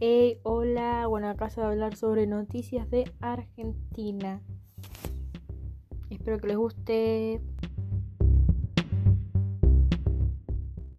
Hey, hola, bueno, acá se va a hablar sobre noticias de Argentina. Espero que les guste.